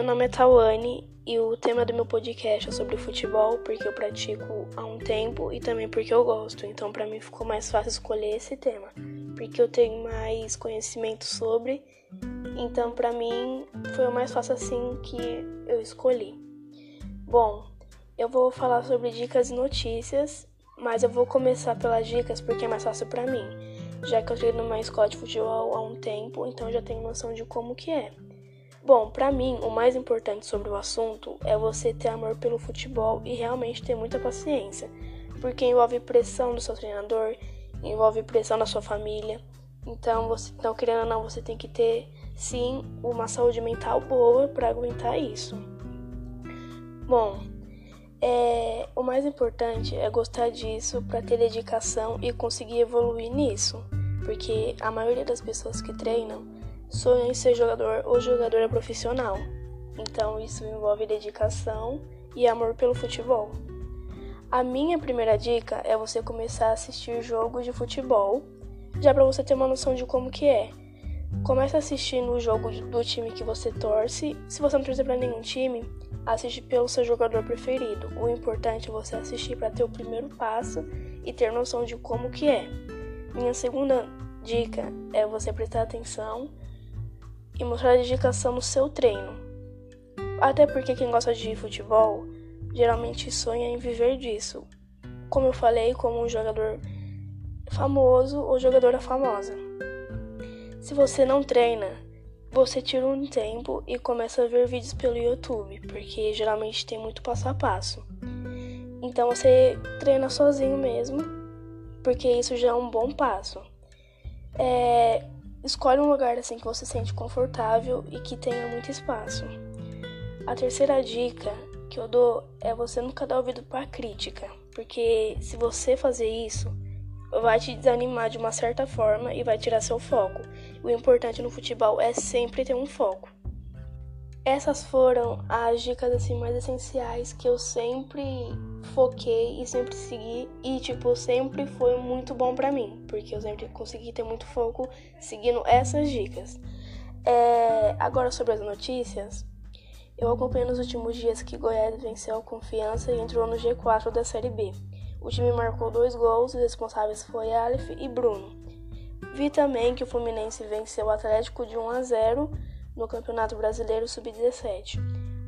nome é Tawane e o tema do meu podcast é sobre futebol, porque eu pratico há um tempo e também porque eu gosto. Então, para mim ficou mais fácil escolher esse tema, porque eu tenho mais conhecimento sobre. Então, para mim foi o mais fácil assim que eu escolhi. Bom, eu vou falar sobre dicas e notícias, mas eu vou começar pelas dicas porque é mais fácil para mim, já que eu treino numa escola de futebol há um tempo, então eu já tenho noção de como que é. Bom, para mim, o mais importante sobre o assunto é você ter amor pelo futebol e realmente ter muita paciência, porque envolve pressão do seu treinador, envolve pressão da sua família. Então, você, então querendo ou não, você tem que ter sim uma saúde mental boa para aguentar isso. Bom, é, o mais importante é gostar disso para ter dedicação e conseguir evoluir nisso, porque a maioria das pessoas que treinam sonha em ser jogador ou jogadora profissional. Então isso envolve dedicação e amor pelo futebol. A minha primeira dica é você começar a assistir jogos de futebol, já para você ter uma noção de como que é. Comece assistindo o jogo do time que você torce. Se você não torcer para nenhum time, assiste pelo seu jogador preferido. O importante é você assistir para ter o primeiro passo e ter noção de como que é. Minha segunda dica é você prestar atenção e mostrar dedicação no seu treino. Até porque quem gosta de futebol geralmente sonha em viver disso. Como eu falei, como um jogador famoso ou jogadora famosa. Se você não treina, você tira um tempo e começa a ver vídeos pelo YouTube, porque geralmente tem muito passo a passo. Então você treina sozinho mesmo, porque isso já é um bom passo. É, Escolhe um lugar assim que você se sente confortável e que tenha muito espaço. A terceira dica que eu dou é você nunca dar ouvido para crítica, porque se você fazer isso, vai te desanimar de uma certa forma e vai tirar seu foco. O importante no futebol é sempre ter um foco. Essas foram as dicas assim mais essenciais que eu sempre foquei e sempre segui e tipo sempre foi muito bom para mim, porque eu sempre consegui ter muito foco seguindo essas dicas. É, agora sobre as notícias, eu acompanhei nos últimos dias que Goiás venceu a Confiança e entrou no G4 da Série B. O time marcou dois gols, os responsáveis foi Aleph e Bruno. Vi também que o Fluminense venceu o Atlético de 1 a 0 no Campeonato Brasileiro Sub-17.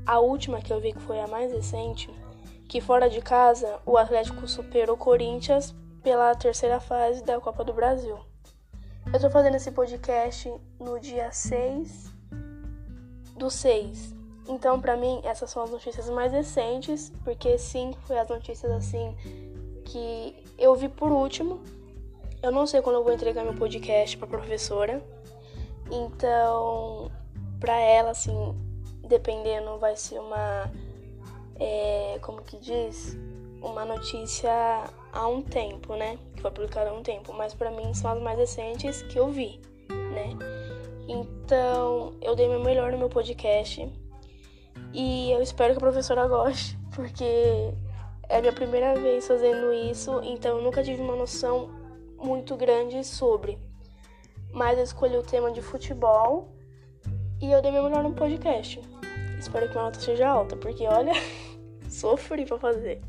A última que eu vi que foi a mais recente, que fora de casa o Atlético superou o Corinthians pela terceira fase da Copa do Brasil. Eu tô fazendo esse podcast no dia 6 do 6. Então, para mim, essas são as notícias mais recentes, porque sim, foi as notícias assim que eu vi por último. Eu não sei quando eu vou entregar meu podcast para professora. Então, para ela, assim, dependendo, vai ser uma. É, como que diz? Uma notícia há um tempo, né? Que foi publicada há um tempo. Mas para mim são as mais recentes que eu vi, né? Então, eu dei meu melhor no meu podcast. E eu espero que a professora goste, porque é a minha primeira vez fazendo isso, então eu nunca tive uma noção muito grande sobre. Mas eu escolhi o tema de futebol e eu dei meu melhor no podcast. Espero que a nota seja alta, porque olha, sofri pra fazer.